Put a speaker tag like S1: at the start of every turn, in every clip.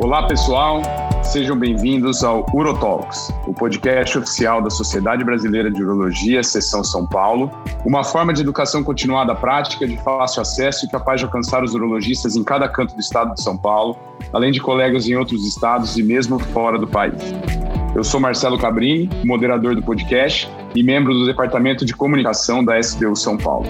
S1: Olá, pessoal. Sejam bem-vindos ao UroTalks, o podcast oficial da Sociedade Brasileira de Urologia, Seção São Paulo, uma forma de educação continuada prática, de fácil acesso e capaz de alcançar os urologistas em cada canto do estado de São Paulo, além de colegas em outros estados e mesmo fora do país. Eu sou Marcelo Cabrini, moderador do podcast e membro do Departamento de Comunicação da SBU São Paulo.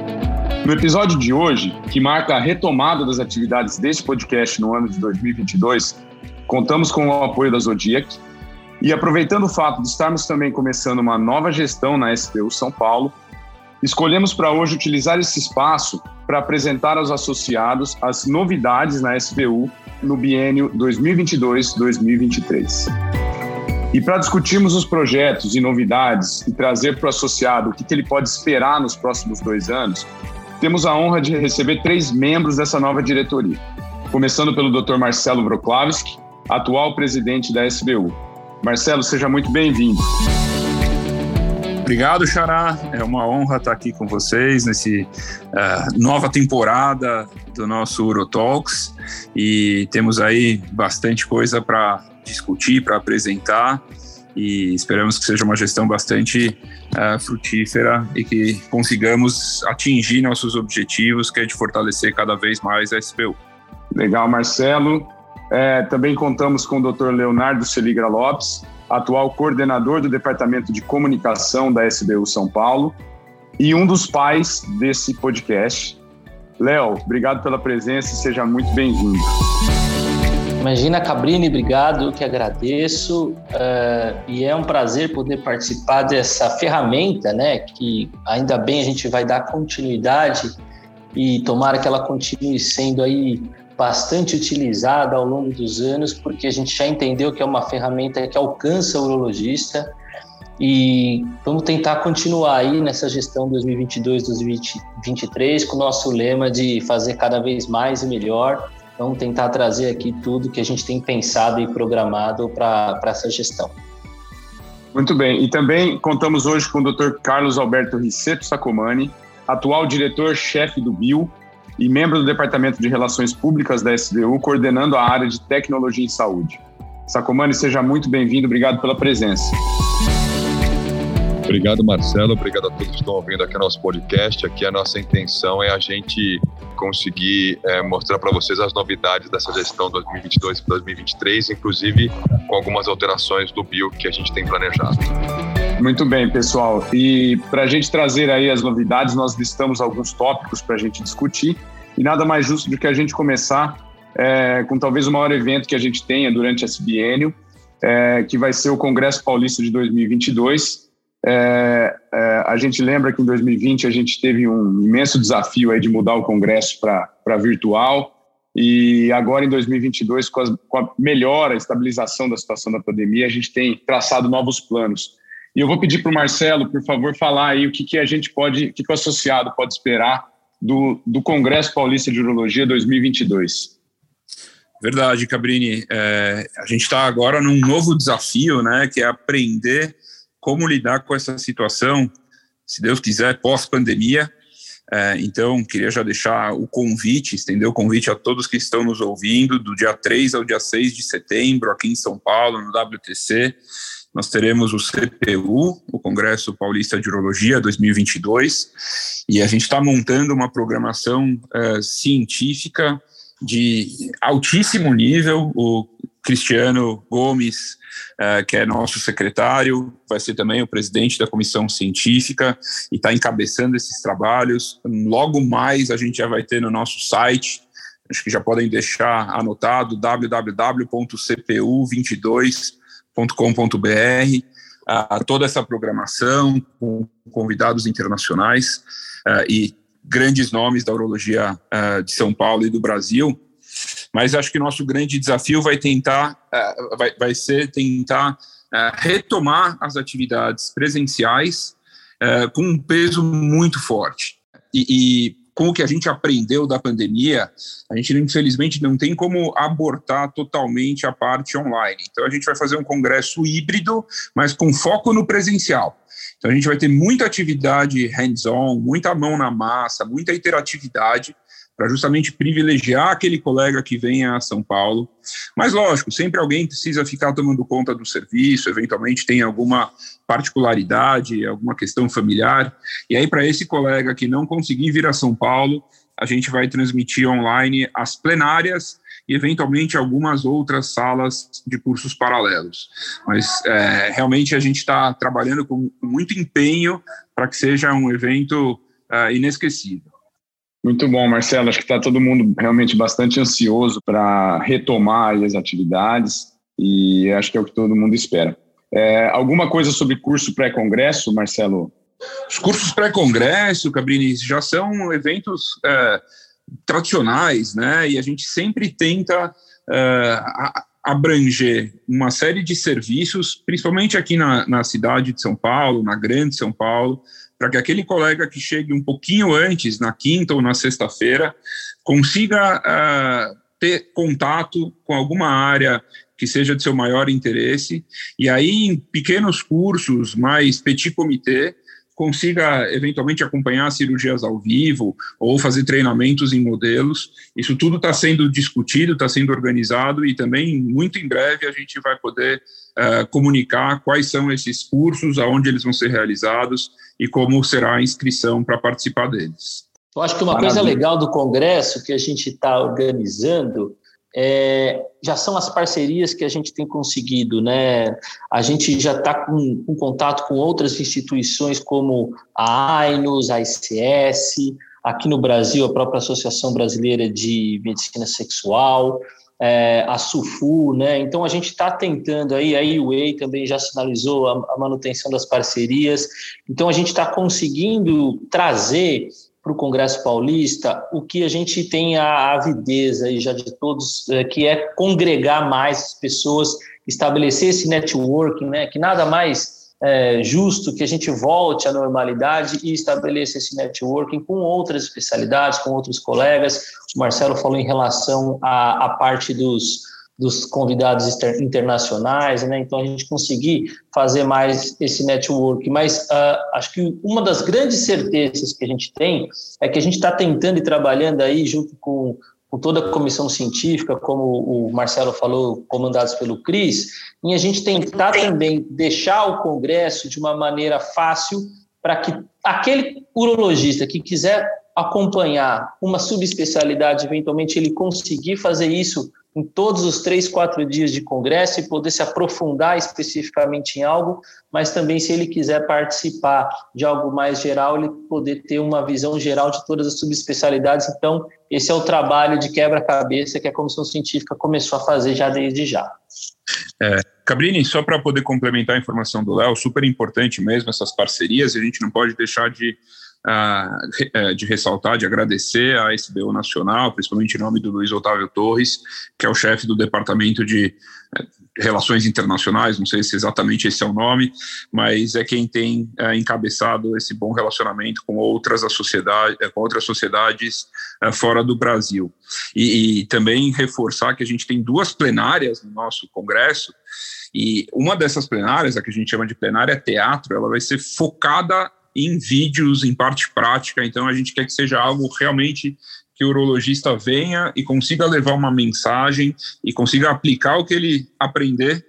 S1: No episódio de hoje, que marca a retomada das atividades desse podcast no ano de 2022, contamos com o apoio da Zodiac e aproveitando o fato de estarmos também começando uma nova gestão na SBU São Paulo, escolhemos para hoje utilizar esse espaço para apresentar aos associados as novidades na SBU no biênio 2022-2023. E para discutirmos os projetos e novidades e trazer para o associado o que, ele pode esperar nos próximos dois anos, temos a honra de receber três membros dessa nova diretoria. Começando pelo Dr. Marcelo Vroklavski, atual presidente da SBU. Marcelo, seja muito bem-vindo.
S2: Obrigado, Xará. É uma honra estar aqui com vocês nesse uh, nova temporada do nosso Urotalks e temos aí bastante coisa para discutir, para apresentar e esperamos que seja uma gestão bastante uh, frutífera e que consigamos atingir nossos objetivos, que é de fortalecer cada vez mais a SBU.
S1: Legal, Marcelo. É, também contamos com o Dr. Leonardo Celigra Lopes, atual coordenador do Departamento de Comunicação da SBU São Paulo e um dos pais desse podcast. Léo, obrigado pela presença e seja muito bem-vindo.
S3: Imagina Cabrini, obrigado, que agradeço. Uh, e é um prazer poder participar dessa ferramenta, né? Que ainda bem a gente vai dar continuidade e tomara que ela continue sendo aí bastante utilizada ao longo dos anos, porque a gente já entendeu que é uma ferramenta que alcança o urologista e vamos tentar continuar aí nessa gestão 2022-2023 com o nosso lema de fazer cada vez mais e melhor Vamos tentar trazer aqui tudo que a gente tem pensado e programado para essa gestão.
S1: Muito bem. E também contamos hoje com o Dr. Carlos Alberto Risseto Sacomani, atual diretor-chefe do BIO e membro do Departamento de Relações Públicas da SBU, coordenando a área de Tecnologia em Saúde. Sacomani, seja muito bem-vindo. Obrigado pela presença.
S4: Obrigado, Marcelo. Obrigado a todos que estão ouvindo aqui nosso podcast. Aqui a nossa intenção é a gente conseguir é, mostrar para vocês as novidades dessa gestão 2022 e 2023, inclusive com algumas alterações do bio que a gente tem planejado.
S1: Muito bem, pessoal. E para a gente trazer aí as novidades, nós listamos alguns tópicos para a gente discutir. E nada mais justo do que a gente começar é, com talvez o maior evento que a gente tenha durante esse biênio, é, que vai ser o Congresso Paulista de 2022 é, é, a gente lembra que em 2020 a gente teve um imenso desafio aí de mudar o Congresso para virtual e agora em 2022 com, com a melhora, a estabilização da situação da pandemia, a gente tem traçado novos planos. E eu vou pedir para o Marcelo, por favor, falar aí o que, que a gente pode, o que, que o associado pode esperar do, do Congresso Paulista de Urologia 2022.
S2: Verdade, Cabrini. É, a gente está agora num novo desafio, né, que é aprender como lidar com essa situação, se Deus quiser, pós-pandemia. É, então, queria já deixar o convite, estender o convite a todos que estão nos ouvindo, do dia 3 ao dia 6 de setembro, aqui em São Paulo, no WTC. Nós teremos o CPU, o Congresso Paulista de Urologia 2022, e a gente está montando uma programação é, científica de altíssimo nível. O Cristiano Gomes, uh, que é nosso secretário, vai ser também o presidente da comissão científica e está encabeçando esses trabalhos. Logo mais a gente já vai ter no nosso site, acho que já podem deixar anotado, www.cpu22.com.br, uh, toda essa programação com convidados internacionais uh, e grandes nomes da urologia uh, de São Paulo e do Brasil mas acho que nosso grande desafio vai tentar, uh, vai, vai ser tentar uh, retomar as atividades presenciais uh, com um peso muito forte. E, e, com o que a gente aprendeu da pandemia, a gente infelizmente não tem como abortar totalmente a parte online. Então a gente vai fazer um congresso híbrido, mas com foco no presencial. Então a gente vai ter muita atividade hands-on, muita mão na massa, muita interatividade para justamente privilegiar aquele colega que vem a São Paulo. Mas, lógico, sempre alguém precisa ficar tomando conta do serviço, eventualmente tem alguma particularidade, alguma questão familiar. E aí, para esse colega que não conseguir vir a São Paulo, a gente vai transmitir online as plenárias e, eventualmente, algumas outras salas de cursos paralelos. Mas, é, realmente, a gente está trabalhando com muito empenho para que seja um evento é, inesquecível.
S1: Muito bom, Marcelo. Acho que está todo mundo realmente bastante ansioso para retomar as atividades e acho que é o que todo mundo espera. É, alguma coisa sobre curso pré-congresso, Marcelo?
S2: Os cursos pré-congresso, Cabrini, já são eventos é, tradicionais, né? E a gente sempre tenta é, abranger uma série de serviços, principalmente aqui na, na cidade de São Paulo, na grande São Paulo, para que aquele colega que chegue um pouquinho antes, na quinta ou na sexta-feira, consiga uh, ter contato com alguma área que seja de seu maior interesse, e aí em pequenos cursos, mais petit comité, consiga eventualmente acompanhar cirurgias ao vivo ou fazer treinamentos em modelos. Isso tudo está sendo discutido, está sendo organizado e também muito em breve a gente vai poder uh, comunicar quais são esses cursos, aonde eles vão ser realizados e como será a inscrição para participar deles.
S3: Eu acho que uma Maravilha. coisa legal do congresso que a gente está organizando é, já são as parcerias que a gente tem conseguido, né? A gente já está com, com, contato com outras instituições como a AINUS, a ICS, aqui no Brasil a própria Associação Brasileira de Medicina Sexual, é, a SUFU, né? Então a gente está tentando aí, a IUA também já sinalizou a, a manutenção das parcerias. Então a gente está conseguindo trazer para o Congresso Paulista o que a gente tem a avidez aí já de todos, é, que é congregar mais pessoas, estabelecer esse networking, né? Que nada mais é, justo que a gente volte à normalidade e estabeleça esse networking com outras especialidades, com outros colegas. O Marcelo falou em relação à, à parte dos, dos convidados internacionais, né? Então a gente conseguir fazer mais esse network. Mas uh, acho que uma das grandes certezas que a gente tem é que a gente está tentando e trabalhando aí junto com com toda a comissão científica, como o Marcelo falou, comandados pelo CRIS, em a gente tentar também deixar o Congresso de uma maneira fácil para que aquele urologista que quiser acompanhar uma subespecialidade, eventualmente ele conseguir fazer isso em todos os três, quatro dias de congresso e poder se aprofundar especificamente em algo, mas também, se ele quiser participar de algo mais geral, ele poder ter uma visão geral de todas as subespecialidades. Então, esse é o trabalho de quebra-cabeça que a comissão científica começou a fazer já desde já.
S2: É, Cabrini, só para poder complementar a informação do Léo, super importante mesmo essas parcerias, a gente não pode deixar de de ressaltar, de agradecer à SBU Nacional, principalmente em nome do Luiz Otávio Torres, que é o chefe do Departamento de eh, Relações Internacionais, não sei se exatamente esse é o nome, mas é quem tem é, encabeçado esse bom relacionamento com outras, sociedade, com outras sociedades é, fora do Brasil. E, e também reforçar que a gente tem duas plenárias no nosso Congresso, e uma dessas plenárias, a que a gente chama de plenária teatro, ela vai ser focada em vídeos, em parte prática. Então, a gente quer que seja algo realmente que o urologista venha e consiga levar uma mensagem e consiga aplicar o que ele aprender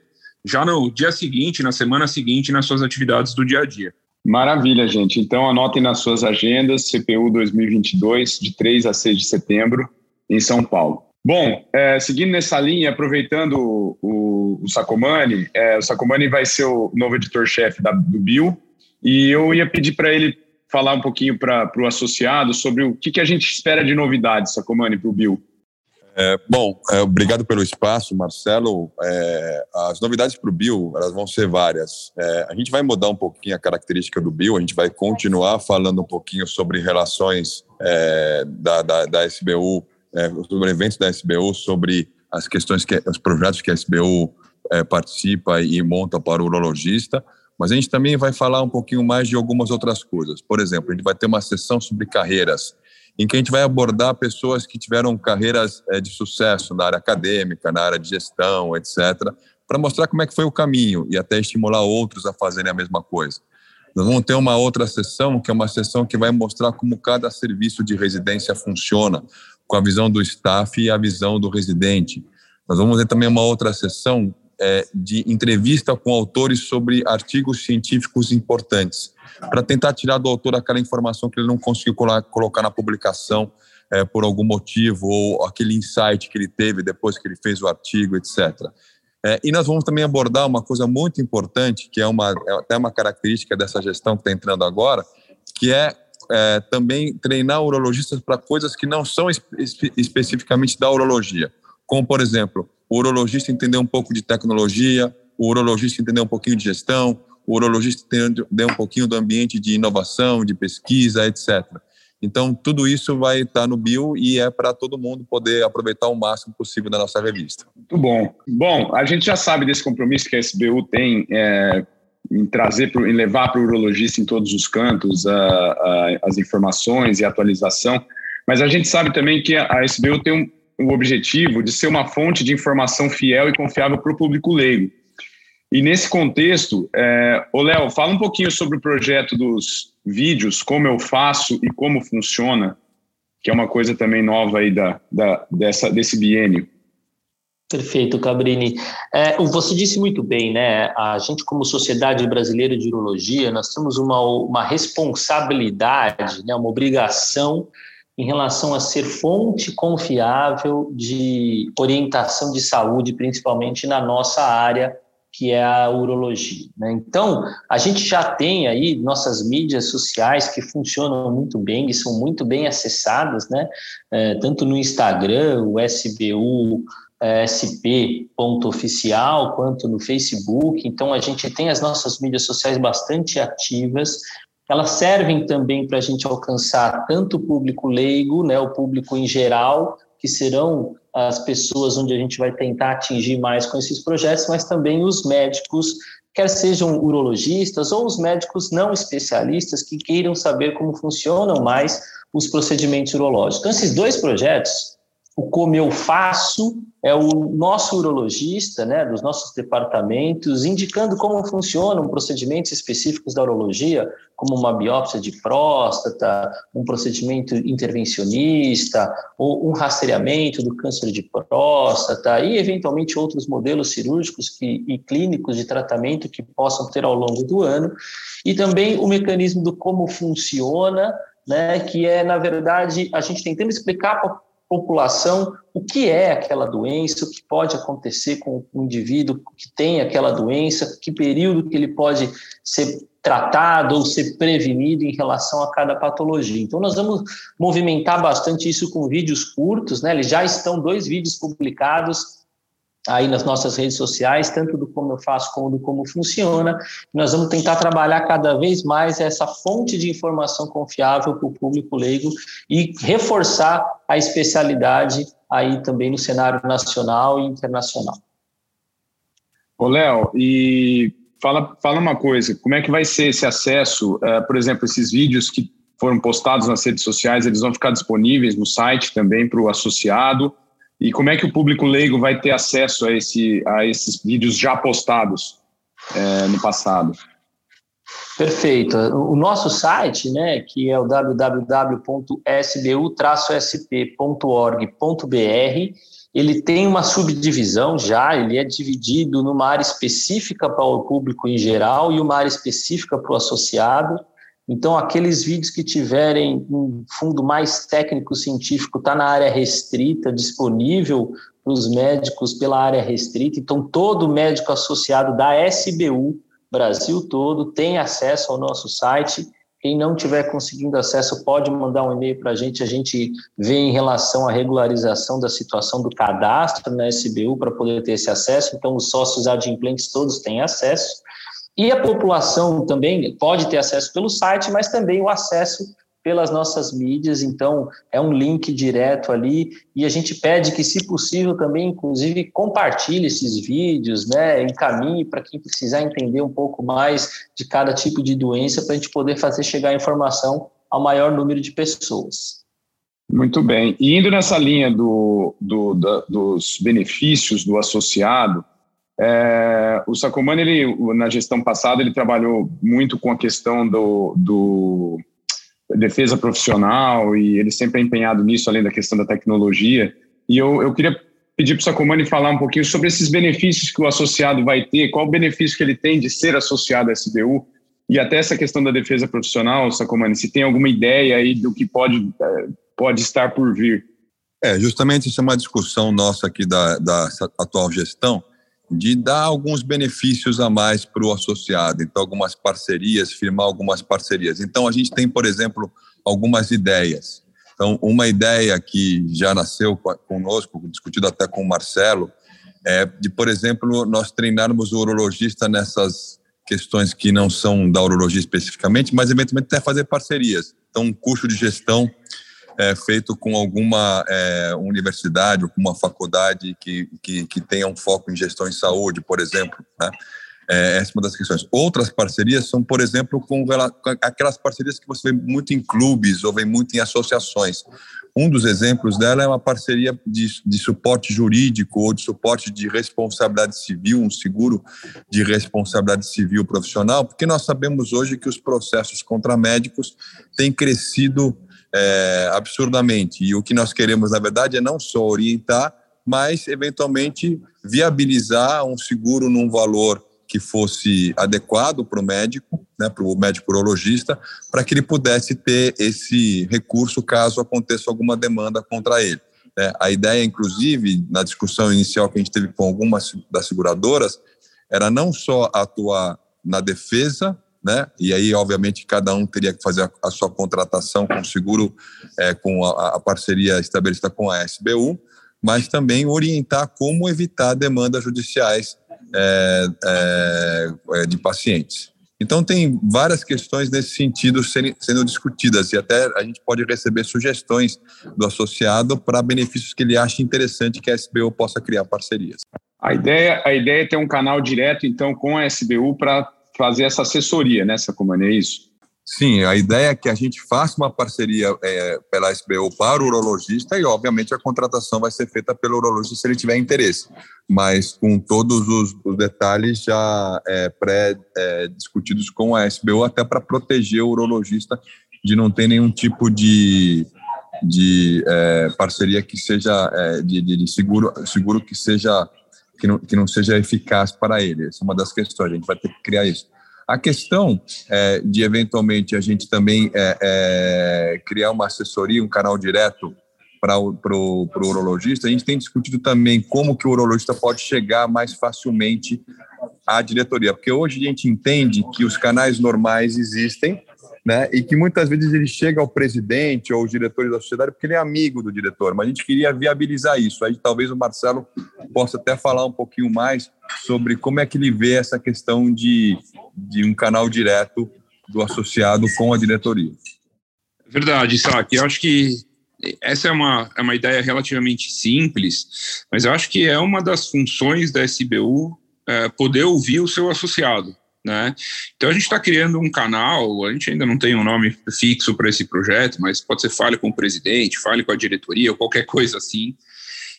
S2: já no dia seguinte, na semana seguinte, nas suas atividades do dia a dia.
S1: Maravilha, gente. Então, anotem nas suas agendas CPU 2022, de 3 a 6 de setembro, em São Paulo. Bom, é, seguindo nessa linha, aproveitando o, o, Sacomani, é, o Sacomani vai ser o novo editor-chefe do Bill, e eu ia pedir para ele falar um pouquinho para o associado sobre o que, que a gente espera de novidades, Sacomani, para o Bill.
S4: É, bom, é, obrigado pelo espaço, Marcelo. É, as novidades para o Bill elas vão ser várias. É, a gente vai mudar um pouquinho a característica do Bill, a gente vai continuar falando um pouquinho sobre relações é, da, da, da, SBU, é, sobre eventos da SBU, sobre as questões que os projetos que a SBU participa e monta para o urologista. Mas a gente também vai falar um pouquinho mais de algumas outras coisas. Por exemplo, a gente vai ter uma sessão sobre carreiras, em que a gente vai abordar pessoas que tiveram carreiras é, de sucesso na área acadêmica, na área de gestão, etc., para mostrar como é que foi o caminho e até estimular outros a fazerem a mesma coisa. Nós vamos ter uma outra sessão, que é uma sessão que vai mostrar como cada serviço de residência funciona, com a visão do staff e a visão do residente. Nós vamos ter também uma outra sessão é, de entrevista com autores sobre artigos científicos importantes, para tentar tirar do autor aquela informação que ele não conseguiu colocar na publicação é, por algum motivo, ou aquele insight que ele teve depois que ele fez o artigo, etc. É, e nós vamos também abordar uma coisa muito importante, que é, uma, é até uma característica dessa gestão que está entrando agora, que é, é também treinar urologistas para coisas que não são espe especificamente da urologia, como, por exemplo, o urologista entender um pouco de tecnologia, o urologista entender um pouquinho de gestão, o urologista entender um pouquinho do ambiente de inovação, de pesquisa, etc. Então, tudo isso vai estar no bio e é para todo mundo poder aproveitar o máximo possível da nossa revista.
S1: Muito bom. Bom, a gente já sabe desse compromisso que a SBU tem é, em trazer, pro, em levar para o urologista em todos os cantos a, a, as informações e atualização, mas a gente sabe também que a, a SBU tem um, o objetivo de ser uma fonte de informação fiel e confiável para o público leigo. E nesse contexto, é, Léo, fala um pouquinho sobre o projeto dos vídeos, como eu faço e como funciona, que é uma coisa também nova aí da, da, dessa, desse biênio.
S3: Perfeito, Cabrini. É, você disse muito bem, né? A gente, como Sociedade Brasileira de Urologia, nós temos uma, uma responsabilidade, né? uma obrigação em relação a ser fonte confiável de orientação de saúde, principalmente na nossa área, que é a urologia. Né? Então, a gente já tem aí nossas mídias sociais que funcionam muito bem e são muito bem acessadas, né? É, tanto no Instagram, o SBU, é, sp.oficial, quanto no Facebook. Então, a gente tem as nossas mídias sociais bastante ativas elas servem também para a gente alcançar tanto o público leigo, né, o público em geral, que serão as pessoas onde a gente vai tentar atingir mais com esses projetos, mas também os médicos, quer sejam urologistas ou os médicos não especialistas que queiram saber como funcionam mais os procedimentos urológicos. Então, esses dois projetos, o Como Eu Faço é o nosso urologista, né, dos nossos departamentos, indicando como funcionam procedimentos específicos da urologia, como uma biópsia de próstata, um procedimento intervencionista, ou um rastreamento do câncer de próstata, e eventualmente outros modelos cirúrgicos que, e clínicos de tratamento que possam ter ao longo do ano, e também o mecanismo do como funciona, né, que é, na verdade, a gente tentando explicar população o que é aquela doença, o que pode acontecer com o indivíduo que tem aquela doença, que período que ele pode ser tratado ou ser prevenido em relação a cada patologia. Então, nós vamos movimentar bastante isso com vídeos curtos, né? Já estão dois vídeos publicados aí nas nossas redes sociais, tanto do como eu faço como do como funciona. Nós vamos tentar trabalhar cada vez mais essa fonte de informação confiável para o público leigo e reforçar a especialidade aí também no cenário nacional e internacional.
S1: Ô, Léo, e fala, fala uma coisa, como é que vai ser esse acesso, uh, por exemplo, esses vídeos que foram postados nas redes sociais, eles vão ficar disponíveis no site também para o associado, e como é que o público leigo vai ter acesso a, esse, a esses vídeos já postados é, no passado?
S3: Perfeito. O nosso site, né, que é o www.sbu-sp.org.br, ele tem uma subdivisão já, ele é dividido numa área específica para o público em geral e uma área específica para o associado. Então, aqueles vídeos que tiverem um fundo mais técnico científico está na área restrita, disponível para os médicos pela área restrita. Então, todo médico associado da SBU, Brasil todo, tem acesso ao nosso site. Quem não tiver conseguindo acesso, pode mandar um e-mail para a gente. A gente vê em relação à regularização da situação do cadastro na SBU para poder ter esse acesso. Então, os sócios adimplentes todos têm acesso. E a população também pode ter acesso pelo site, mas também o acesso pelas nossas mídias, então é um link direto ali e a gente pede que, se possível, também, inclusive, compartilhe esses vídeos, né, encaminhe para quem precisar entender um pouco mais de cada tipo de doença para a gente poder fazer chegar a informação ao maior número de pessoas.
S1: Muito bem. E indo nessa linha do, do da, dos benefícios do associado, é, o Sacomani, ele, na gestão passada, ele trabalhou muito com a questão do, do defesa profissional e ele sempre é empenhado nisso, além da questão da tecnologia. E eu, eu queria pedir para o Sacomani falar um pouquinho sobre esses benefícios que o associado vai ter, qual o benefício que ele tem de ser associado à SBU e até essa questão da defesa profissional, Sacomani, se tem alguma ideia aí do que pode, eh, pode estar por vir.
S4: É, justamente isso é uma discussão nossa aqui da, da atual gestão, de dar alguns benefícios a mais para o associado, então algumas parcerias, firmar algumas parcerias. Então a gente tem, por exemplo, algumas ideias. Então uma ideia que já nasceu conosco, discutido até com o Marcelo, é de, por exemplo, nós treinarmos o urologista nessas questões que não são da urologia especificamente, mas eventualmente até fazer parcerias. Então um curso de gestão é, feito com alguma é, universidade ou com uma faculdade que, que, que, tenha um foco em gestão em saúde, por exemplo. Né? É, essa é uma das questões. Outras parcerias são, por exemplo, com, aquelas parcerias que você vê muito em clubes ou vê muito em associações. Um dos exemplos dela é uma parceria de, de suporte jurídico ou de suporte de responsabilidade civil, um seguro de responsabilidade civil profissional, porque nós sabemos hoje que os processos contra médicos têm crescido é, absurdamente. E o que nós queremos, na verdade, é não só orientar, mas eventualmente viabilizar um seguro num valor que fosse adequado para o médico, né, para o médico urologista, para que ele pudesse ter esse recurso caso aconteça alguma demanda contra ele. É, a ideia, inclusive, na discussão inicial que a gente teve com algumas das seguradoras, era não só atuar na defesa né? E aí, obviamente, cada um teria que fazer a, a sua contratação com o seguro, é, com a, a, parceria estabelecida com a SBU, mas também orientar como evitar demandas judiciais é, é, é, de pacientes. Então, tem várias questões nesse sentido sendo, discutidas e até a gente pode receber sugestões do associado para benefícios que ele acha interessante que a SBU possa criar parcerias.
S1: A ideia, a ideia é ter um canal direto, então, com a SBU para fazer essa assessoria, né, Sacomani, é isso?
S4: Sim, a ideia é que a gente faça uma parceria é, pela SBU para o urologista e, obviamente, a contratação vai ser feita pelo urologista se ele tiver interesse, mas com todos os, os detalhes já é, pré-discutidos é, com a SBU, até para proteger o urologista de não ter nenhum tipo de, de é, parceria que seja, é, de, de, seguro, seguro que seja que não, que não seja eficaz para ele. Essa é uma das questões, a gente vai ter que criar isso. A questão é, de, eventualmente, a gente também é, é, criar uma assessoria, um canal direto para o pro, pro urologista, a gente tem discutido também como que o urologista pode chegar mais facilmente à diretoria, porque hoje a gente entende que os canais normais existem, né? E que muitas vezes ele chega ao presidente ou aos diretores da sociedade porque ele é amigo do diretor, mas a gente queria viabilizar isso. Aí talvez o Marcelo possa até falar um pouquinho mais sobre como é que ele vê essa questão de, de um canal direto do associado com a diretoria.
S2: Verdade, Isaac. Eu acho que essa é uma, é uma ideia relativamente simples, mas eu acho que é uma das funções da SBU é, poder ouvir o seu associado. Né? Então a gente está criando um canal, a gente ainda não tem um nome fixo para esse projeto, mas pode ser fale com o presidente, fale com a diretoria ou qualquer coisa assim,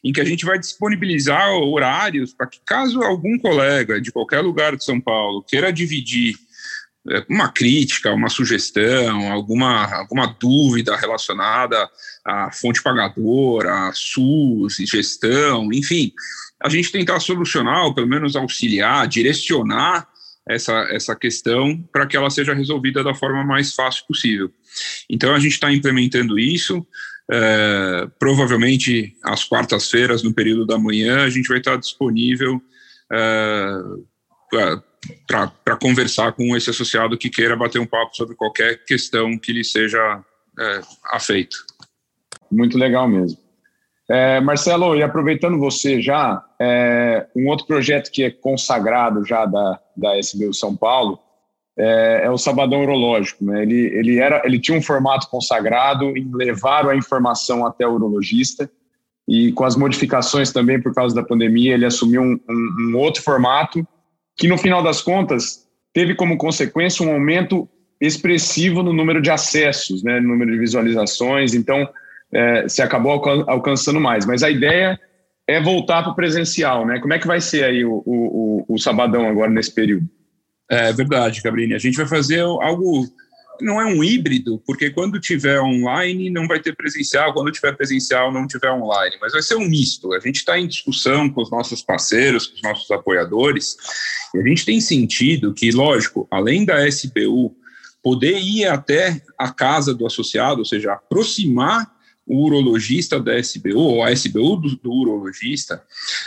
S2: em que a gente vai disponibilizar horários para que caso algum colega de qualquer lugar de São Paulo queira dividir é, uma crítica, uma sugestão, alguma, alguma dúvida relacionada à fonte pagadora, à SUS, gestão, enfim, a gente tentar solucionar, ou pelo menos auxiliar, direcionar essa, essa questão para que ela seja resolvida da forma mais fácil possível. Então, a gente está implementando isso. É, provavelmente às quartas-feiras, no período da manhã, a gente vai estar disponível é, para conversar com esse associado que queira bater um papo sobre qualquer questão que lhe seja é, afeito.
S1: Muito legal mesmo. É, Marcelo, e aproveitando você já, um outro projeto que é consagrado já da, da SBU São Paulo é, é o Sabadão Urológico. Né? Ele, ele, era, ele tinha um formato consagrado em levar a informação até o urologista e com as modificações também por causa da pandemia, ele assumiu um, um, um outro formato que, no final das contas, teve como consequência um aumento expressivo no número de acessos, né, no número de visualizações. Então, é, se acabou alcançando mais. Mas a ideia é voltar para o presencial, né? Como é que vai ser aí o, o, o, sabadão agora nesse período?
S2: É verdade, Cabrini. A gente vai fazer algo não é um híbrido, porque quando tiver online não vai ter presencial, quando tiver presencial não tiver online, mas vai ser um misto. A gente está em discussão com os nossos parceiros, com os nossos apoiadores, e a gente tem sentido que, lógico, além da SBU poder ir até a casa do associado, ou seja, aproximar o urologista da SBU, ou a SBU do, do urologista,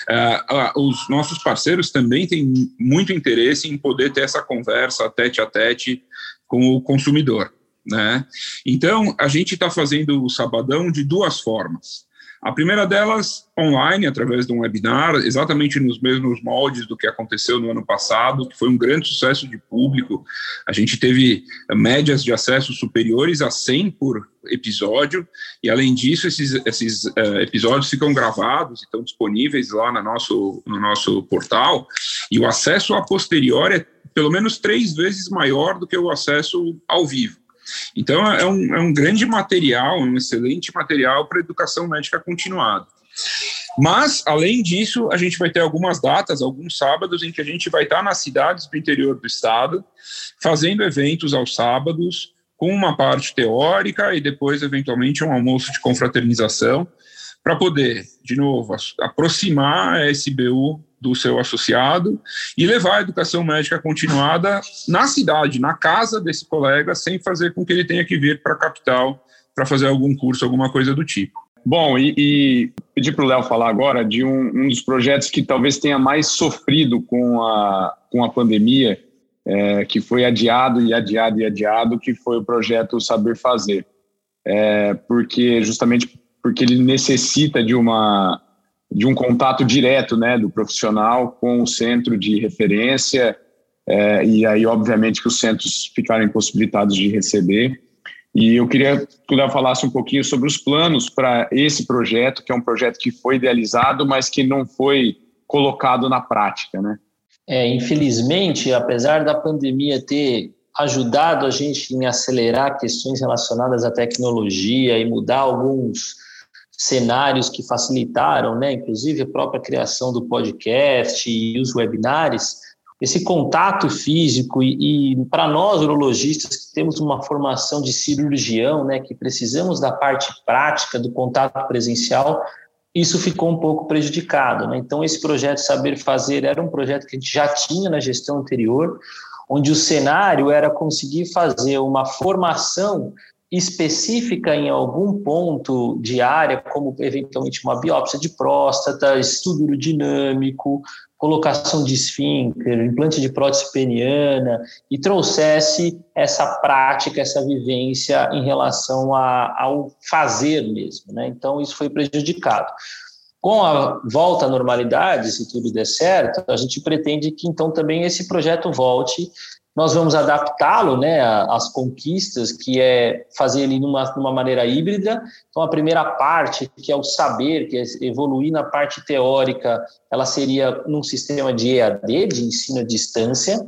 S2: uh, uh, os nossos parceiros também têm muito interesse em poder ter essa conversa tete a tete com o consumidor. Né? Então, a gente está fazendo o sabadão de duas formas. A primeira delas, online, através de um webinar, exatamente nos mesmos moldes do que aconteceu no ano passado, que foi um grande sucesso de público. A gente teve médias de acesso superiores a 100 por episódio, e além disso, esses, esses uh, episódios ficam gravados estão disponíveis lá no nosso, no nosso portal, e o acesso a posteriori é pelo menos três vezes maior do que o acesso ao vivo. Então, é um, é um grande material, um excelente material para educação médica continuada. Mas, além disso, a gente vai ter algumas datas, alguns sábados, em que a gente vai estar nas cidades do interior do estado, fazendo eventos aos sábados, com uma parte teórica e depois, eventualmente, um almoço de confraternização, para poder, de novo, aproximar a SBU do seu associado e levar a educação médica continuada na cidade, na casa desse colega, sem fazer com que ele tenha que vir para a capital para fazer algum curso, alguma coisa do tipo.
S1: Bom, e, e pedir para o Léo falar agora de um, um, dos projetos que talvez tenha mais sofrido com a, com a pandemia, é, que foi adiado e adiado e adiado, que foi o projeto Saber Fazer. É, porque justamente porque ele necessita de uma de um contato direto né, do profissional com o centro de referência, é, e aí, obviamente, que os centros ficaram impossibilitados de receber. E eu queria que o falasse um pouquinho sobre os planos para esse projeto, que é um projeto que foi idealizado, mas que não foi colocado na prática, né?
S3: É, infelizmente, apesar da pandemia ter ajudado a gente em acelerar questões relacionadas à tecnologia e mudar alguns cenários que facilitaram, né, inclusive a própria criação do podcast e os webinários, esse contato físico e, e para nós urologistas que temos uma formação de cirurgião, né, que precisamos da parte prática do contato presencial, isso ficou um pouco prejudicado, né? Então esse projeto Saber Fazer era um projeto que a gente já tinha na gestão anterior, onde o cenário era conseguir fazer uma formação específica em algum ponto de área, como eventualmente uma biópsia de próstata, estudo urodinâmico, colocação de esfíncter, implante de prótese peniana, e trouxesse essa prática, essa vivência em relação a, ao fazer mesmo. Né? Então, isso foi prejudicado. Com a volta à normalidade, se tudo der certo, a gente pretende que então também esse projeto volte nós vamos adaptá-lo né, às conquistas, que é fazer ele numa, numa maneira híbrida. Então, a primeira parte, que é o saber, que é evoluir na parte teórica, ela seria num sistema de EAD, de ensino à distância.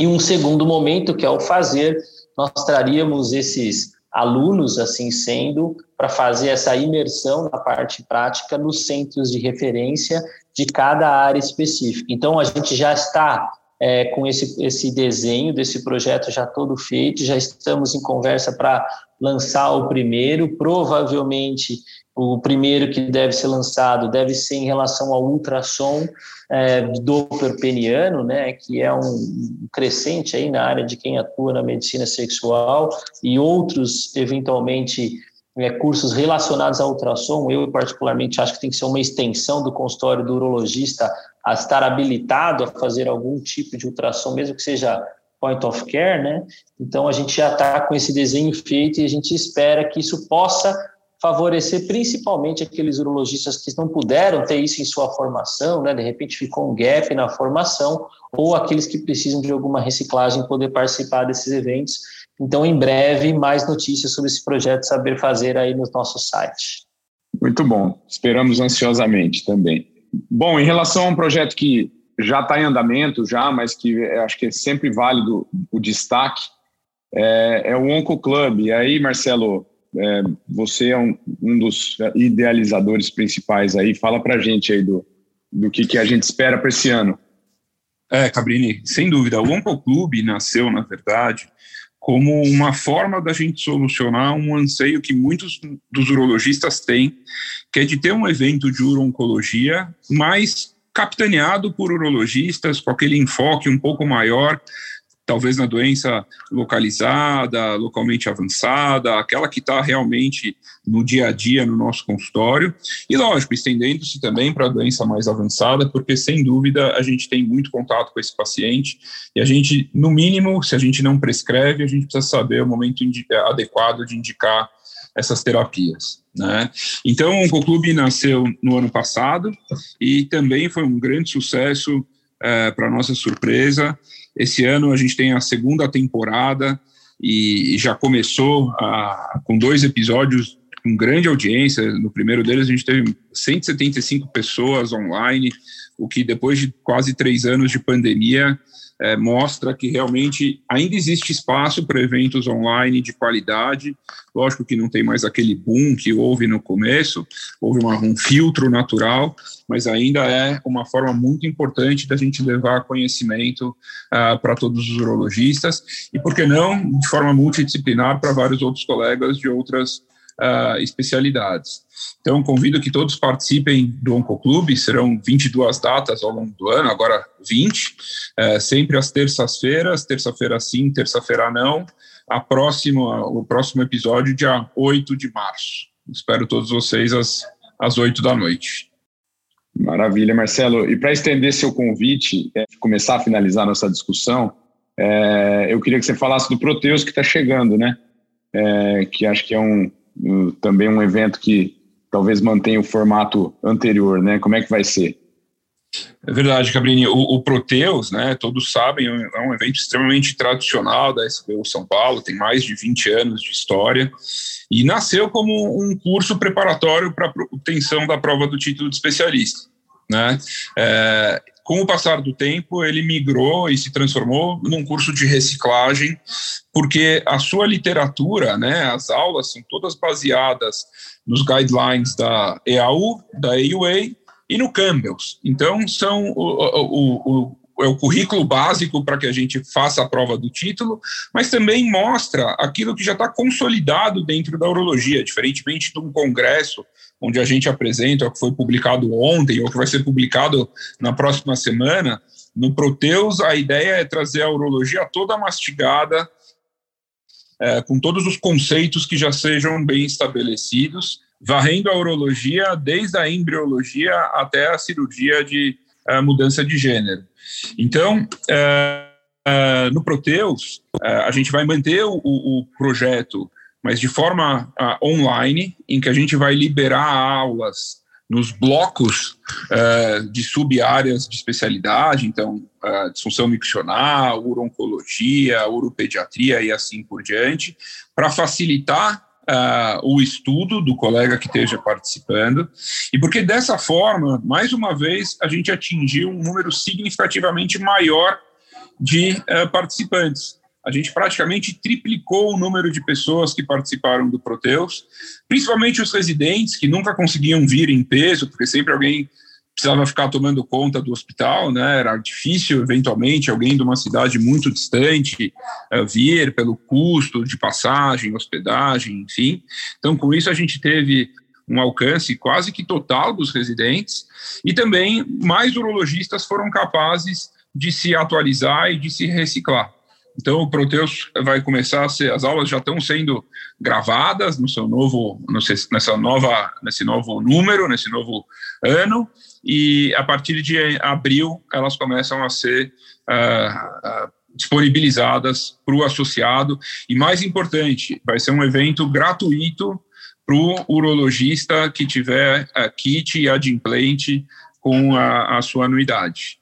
S3: E um segundo momento, que é o fazer, nós traríamos esses alunos, assim sendo, para fazer essa imersão na parte prática nos centros de referência de cada área específica. Então, a gente já está é, com esse, esse desenho desse projeto já todo feito, já estamos em conversa para lançar o primeiro, provavelmente o primeiro que deve ser lançado deve ser em relação ao ultrassom é, Doppler peniano, né, que é um crescente aí na área de quem atua na medicina sexual e outros eventualmente é, cursos relacionados ao ultrassom. Eu particularmente acho que tem que ser uma extensão do consultório do urologista a estar habilitado a fazer algum tipo de ultrassom, mesmo que seja point of care, né? Então a gente já está com esse desenho feito e a gente espera que isso possa favorecer principalmente aqueles urologistas que não puderam ter isso em sua formação, né? De repente ficou um gap na formação ou aqueles que precisam de alguma reciclagem poder participar desses eventos. Então, em breve, mais notícias sobre esse projeto Saber Fazer aí no nosso site.
S1: Muito bom. Esperamos ansiosamente também. Bom, em relação a um projeto que já está em andamento, já, mas que acho que é sempre válido o destaque, é, é o Onco Club. E aí, Marcelo, é, você é um, um, dos idealizadores principais aí. Fala para gente aí do, do que, que a gente espera para esse ano.
S2: É, Cabrini, sem dúvida. O Onco Club nasceu, na verdade, como uma forma da gente solucionar um anseio que muitos dos urologistas têm, que é de ter um evento de urologia mais capitaneado por urologistas, com aquele enfoque um pouco maior talvez na doença localizada, localmente avançada, aquela que está realmente no dia a dia no nosso consultório, e lógico, estendendo-se também para a doença mais avançada, porque sem dúvida a gente tem muito contato com esse paciente, e a gente, no mínimo, se a gente não prescreve, a gente precisa saber o momento adequado de indicar essas terapias. Né? Então, o Oncoclube nasceu no ano passado e também foi um grande sucesso, é, para nossa surpresa, esse ano a gente tem a segunda temporada e já começou a, com dois episódios com grande audiência. No primeiro deles a gente teve 175 pessoas online, o que depois de quase três anos de pandemia é, mostra que realmente ainda existe espaço para eventos online de qualidade. Lógico que não tem mais aquele boom que houve no começo, houve uma, um filtro natural, mas ainda é uma forma muito importante da gente levar conhecimento uh, para todos os urologistas e, por que não, de forma multidisciplinar para vários outros colegas de outras uh, especialidades. Então, convido que todos participem do Oncoclube, serão 22 datas ao longo do ano, agora 20, uh, sempre às terças-feiras, terça-feira sim, terça-feira não, a próxima, o próximo episódio, dia 8 de março. Espero todos vocês às, às 8 da noite.
S1: Maravilha, Marcelo. E para estender seu convite, é, começar a finalizar nossa discussão, é, eu queria que você falasse do Proteus que está chegando, né? É, que acho que é um, também um evento que talvez mantenha o formato anterior, né? Como é que vai ser?
S2: É verdade, Cabrini. O, o Proteus, né, todos sabem, é um evento extremamente tradicional da SBU São Paulo, tem mais de 20 anos de história e nasceu como um curso preparatório para a obtenção da prova do título de especialista. Né? É, com o passar do tempo, ele migrou e se transformou num curso de reciclagem, porque a sua literatura, né, as aulas são todas baseadas nos guidelines da EAU, da AUA e no Campbell's. Então, são o, o, o, é o currículo básico para que a gente faça a prova do título, mas também mostra aquilo que já está consolidado dentro da urologia, diferentemente de um congresso onde a gente apresenta o que foi publicado ontem ou que vai ser publicado na próxima semana. No Proteus, a ideia é trazer a urologia toda mastigada, é, com todos os conceitos que já sejam bem estabelecidos, varrendo a urologia desde a embriologia até a cirurgia de uh, mudança de gênero. Então, uh, uh, no Proteus, a gente vai manter o, o projeto, mas de forma online, em que a gente vai liberar aulas nos blocos de sub-áreas de especialidade, então, disfunção miccional, urologia, uropediatria e assim por diante, para facilitar uh, o estudo do colega que esteja participando, e porque dessa forma, mais uma vez, a gente atingiu um número significativamente maior de uh, participantes. A gente praticamente triplicou o número de pessoas que participaram do Proteus, principalmente os residentes que nunca conseguiam vir em peso, porque sempre alguém precisava ficar tomando conta do hospital, né? Era difícil, eventualmente, alguém de uma cidade muito distante uh, vir pelo custo de passagem, hospedagem, enfim. Então, com isso, a gente teve um alcance quase que total dos residentes e também mais urologistas foram capazes de se atualizar e de se reciclar. Então, o Proteus vai começar a ser, as aulas já estão sendo gravadas no seu novo, nessa nova, nesse novo número, nesse novo ano, e a partir de abril elas começam a ser uh, uh, disponibilizadas para o associado, e mais importante, vai ser um evento gratuito para o urologista que tiver a kit e adimplente com a, a sua anuidade.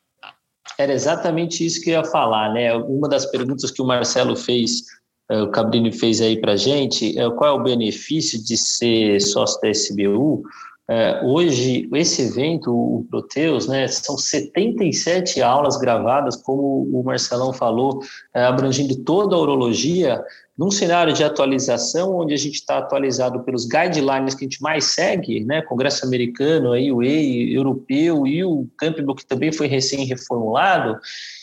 S3: Era exatamente isso que eu ia falar, né? Uma das perguntas que o Marcelo fez, eh, o Cabrini fez aí para gente, é qual é o benefício de ser sócio da SBU? É, hoje, esse evento, o Proteus, né, são 77 aulas gravadas, como o Marcelão falou, é, abrangindo toda a urologia, num cenário de atualização, onde a gente está atualizado pelos guidelines que a gente mais segue, né, Congresso americano, aí, o EI, europeu e o Campbell, que também foi recém-reformulado,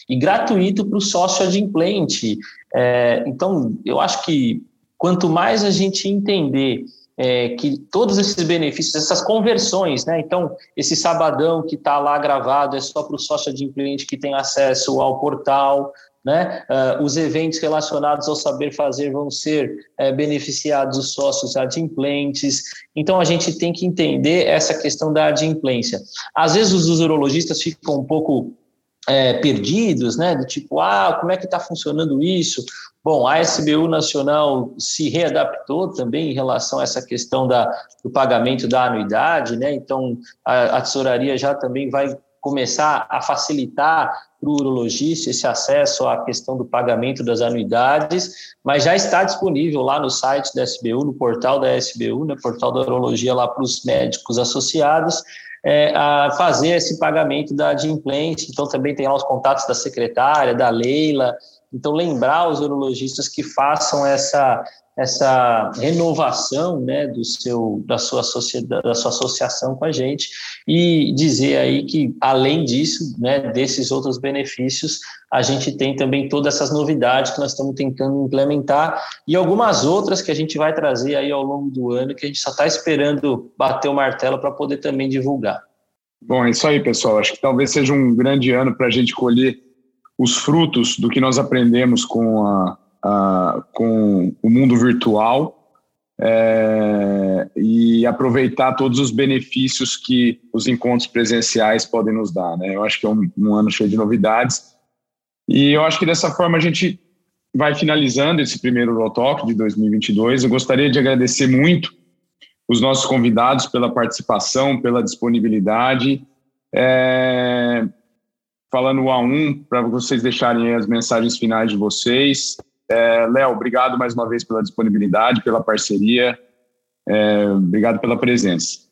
S3: e gratuito para o sócio adimplente. É, então, eu acho que quanto mais a gente entender é, que todos esses benefícios, essas conversões, né? Então, esse sabadão que está lá gravado é só para o sócio adimplente que tem acesso ao portal, né? Uh, os eventos relacionados ao saber fazer vão ser é, beneficiados os sócios adimplentes. Então, a gente tem que entender essa questão da adimplência. Às vezes, os urologistas ficam um pouco é, perdidos, né? Do tipo, ah, como é que está funcionando isso? Bom, a SBU Nacional se readaptou também em relação a essa questão da, do pagamento da anuidade, né? Então, a, a tesouraria já também vai começar a facilitar para o urologista esse acesso à questão do pagamento das anuidades, mas já está disponível lá no site da SBU, no portal da SBU, no portal da urologia lá para os médicos associados, é, a fazer esse pagamento da adimplente. Então, também tem lá os contatos da secretária, da Leila. Então, lembrar os urologistas que façam essa, essa renovação né, do seu, da, sua sociedade, da sua associação com a gente e dizer aí que, além disso, né, desses outros benefícios, a gente tem também todas essas novidades que nós estamos tentando implementar e algumas outras que a gente vai trazer aí ao longo do ano que a gente só está esperando bater o martelo para poder também divulgar.
S1: Bom, é isso aí, pessoal. Acho que talvez seja um grande ano para a gente colher os frutos do que nós aprendemos com a uh, com o mundo virtual é, e aproveitar todos os benefícios que os encontros presenciais podem nos dar. Né? Eu acho que é um, um ano cheio de novidades e eu acho que dessa forma a gente vai finalizando esse primeiro Rotalk de 2022. Eu gostaria de agradecer muito os nossos convidados pela participação, pela disponibilidade. É, falando um a um, para vocês deixarem as mensagens finais de vocês. É, Léo, obrigado mais uma vez pela disponibilidade, pela parceria. É, obrigado pela presença.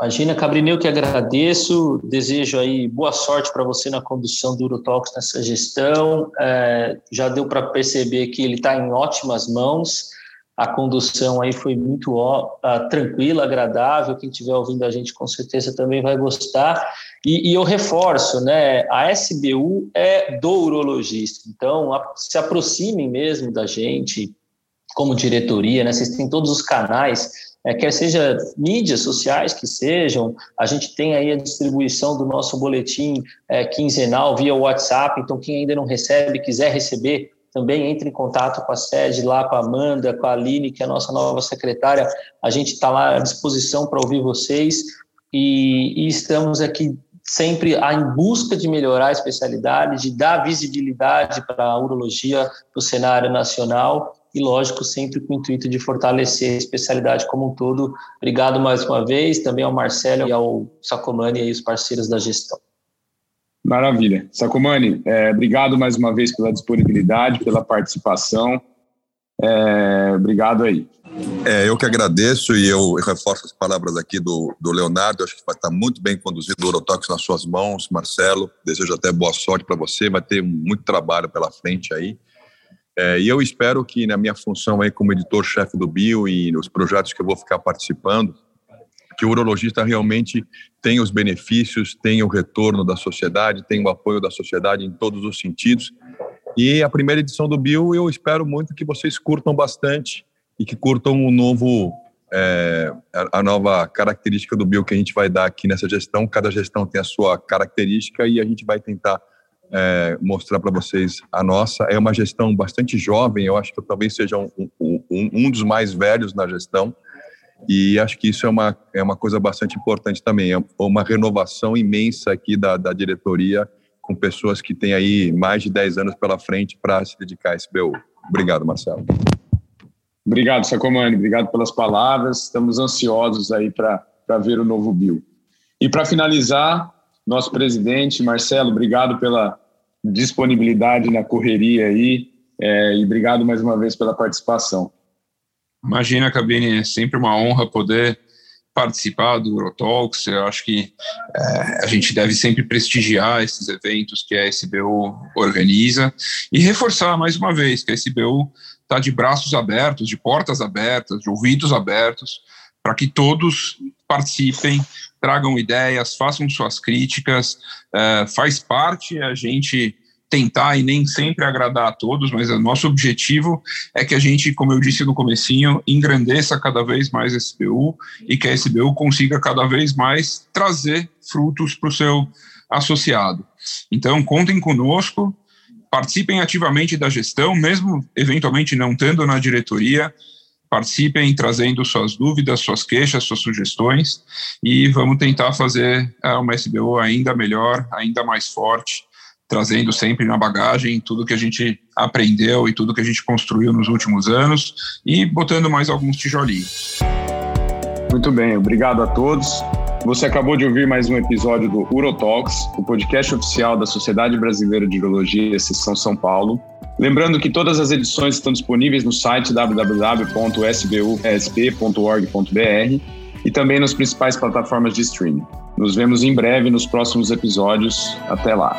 S3: Imagina, Cabrineu, que agradeço. Desejo aí boa sorte para você na condução do Eurotalks nessa gestão. É, já deu para perceber que ele está em ótimas mãos. A condução aí foi muito ó, uh, tranquila, agradável. Quem estiver ouvindo a gente com certeza também vai gostar. E, e, eu reforço, né? A SBU é do urologista, então a, se aproximem mesmo da gente como diretoria, né? Vocês têm todos os canais, é, quer seja mídias sociais que sejam, a gente tem aí a distribuição do nosso boletim é, quinzenal via WhatsApp, então quem ainda não recebe, quiser receber, também entre em contato com a sede lá, com a Amanda, com a Aline, que é a nossa nova secretária. A gente está lá à disposição para ouvir vocês e, e, estamos aqui sempre em busca de melhorar a especialidade, de dar visibilidade para a urologia no cenário nacional e, lógico, sempre com o intuito de fortalecer a especialidade como um todo. Obrigado mais uma vez, também ao Marcelo e ao Sacomani e os parceiros da gestão.
S1: Maravilha. Sacomani, é, obrigado mais uma vez pela disponibilidade, pela participação. É, obrigado aí.
S4: É, eu que agradeço e eu reforço as palavras aqui do, do Leonardo. Acho que vai estar muito bem conduzido o Orotox nas suas mãos, Marcelo. Desejo até boa sorte para você. Vai ter muito trabalho pela frente aí. É, e eu espero que na minha função aí como editor-chefe do Bio e nos projetos que eu vou ficar participando, que o urologista realmente tem os benefícios, tem o retorno da sociedade, tem o apoio da sociedade em todos os sentidos. E a primeira edição do Bio, eu espero muito que vocês curtam bastante e que curtam o novo é, a nova característica do Bio que a gente vai dar aqui nessa gestão. Cada gestão tem a sua característica e a gente vai tentar é, mostrar para vocês a nossa. É uma gestão bastante jovem, eu acho que eu talvez seja um, um, um dos mais velhos na gestão. E acho que isso é uma, é uma coisa bastante importante também, é uma renovação imensa aqui da, da diretoria, com pessoas que têm aí mais de 10 anos pela frente para se dedicar a esse BU. Obrigado, Marcelo.
S1: Obrigado, Sacomani, obrigado pelas palavras, estamos ansiosos aí para ver o novo Bill. E para finalizar, nosso presidente, Marcelo, obrigado pela disponibilidade na correria aí, é, e obrigado mais uma vez pela participação.
S2: Imagina, Cabine, é sempre uma honra poder participar do Eurotalks. Eu acho que é, a gente deve sempre prestigiar esses eventos que a SBU organiza e reforçar mais uma vez que a SBU está de braços abertos, de portas abertas, de ouvidos abertos, para que todos participem, tragam ideias, façam suas críticas. Uh, faz parte a gente tentar e nem sempre agradar a todos, mas o nosso objetivo é que a gente, como eu disse no comecinho, engrandeça cada vez mais a SBU e que a SBU consiga cada vez mais trazer frutos para o seu associado. Então, contem conosco, participem ativamente da gestão, mesmo eventualmente não estando na diretoria, participem trazendo suas dúvidas, suas queixas, suas sugestões e vamos tentar fazer uma SBU ainda melhor, ainda mais forte trazendo sempre na bagagem tudo que a gente aprendeu e tudo que a gente construiu nos últimos anos e botando mais alguns tijolinhos.
S1: Muito bem, obrigado a todos. Você acabou de ouvir mais um episódio do Urotalks, o podcast oficial da Sociedade Brasileira de Urologia, Seção São Paulo. Lembrando que todas as edições estão disponíveis no site www.sbusp.org.br e também nas principais plataformas de streaming. Nos vemos em breve nos próximos episódios. Até lá.